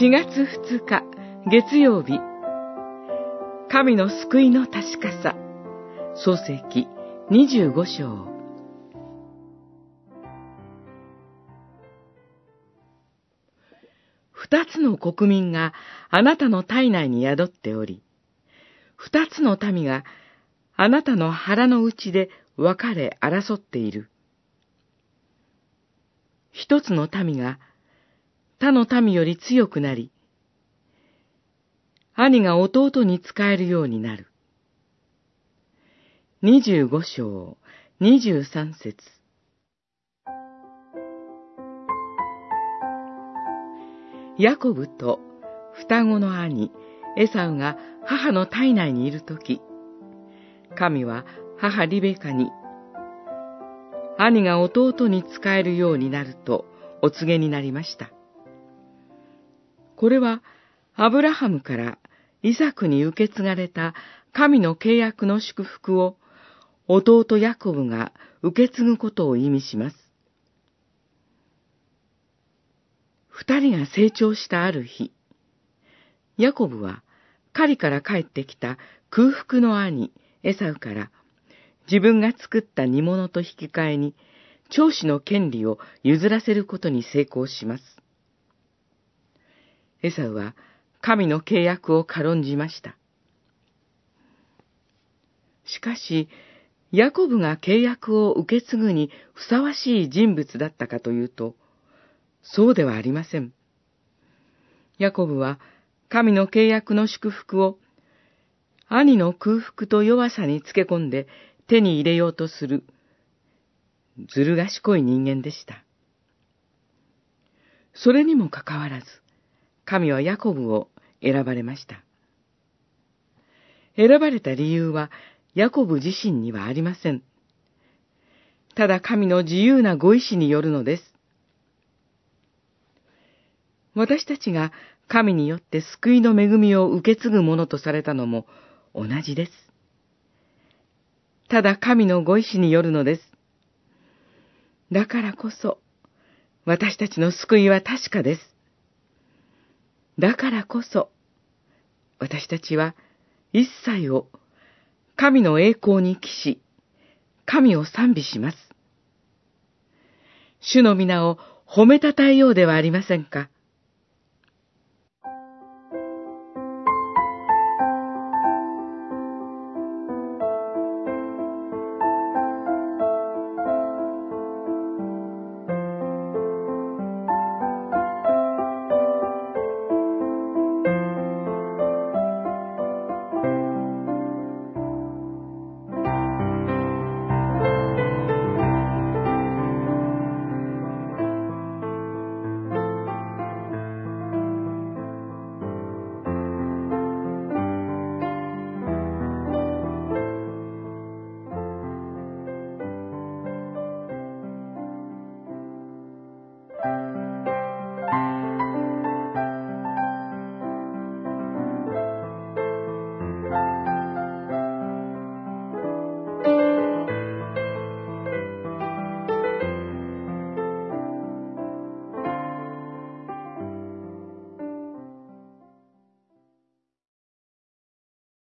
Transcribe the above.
4月2日月曜日。神の救いの確かさ。創世記25章。二つの国民があなたの体内に宿っており、二つの民があなたの腹の内で分かれ争っている。一つの民が他の民より強くなり、兄が弟に仕えるようになる。二十五章、二十三節。ヤコブと双子の兄、エサウが母の体内にいるとき、神は母リベカに、兄が弟に仕えるようになるとお告げになりました。これは、アブラハムからイサクに受け継がれた神の契約の祝福を弟ヤコブが受け継ぐことを意味します。二人が成長したある日、ヤコブは狩りから帰ってきた空腹の兄エサウから自分が作った煮物と引き換えに長子の権利を譲らせることに成功します。エサウは神の契約を軽んじました。しかし、ヤコブが契約を受け継ぐにふさわしい人物だったかというと、そうではありません。ヤコブは神の契約の祝福を兄の空腹と弱さにつけ込んで手に入れようとする、ずる賢い人間でした。それにもかかわらず、神はヤコブを選ばれました。選ばれた理由は、ヤコブ自身にはありません。ただ神の自由なご意志によるのです。私たちが神によって救いの恵みを受け継ぐものとされたのも同じです。ただ神のご意志によるのです。だからこそ、私たちの救いは確かです。だからこそ、私たちは一切を神の栄光に帰し、神を賛美します。主の皆を褒めたたえようではありませんか。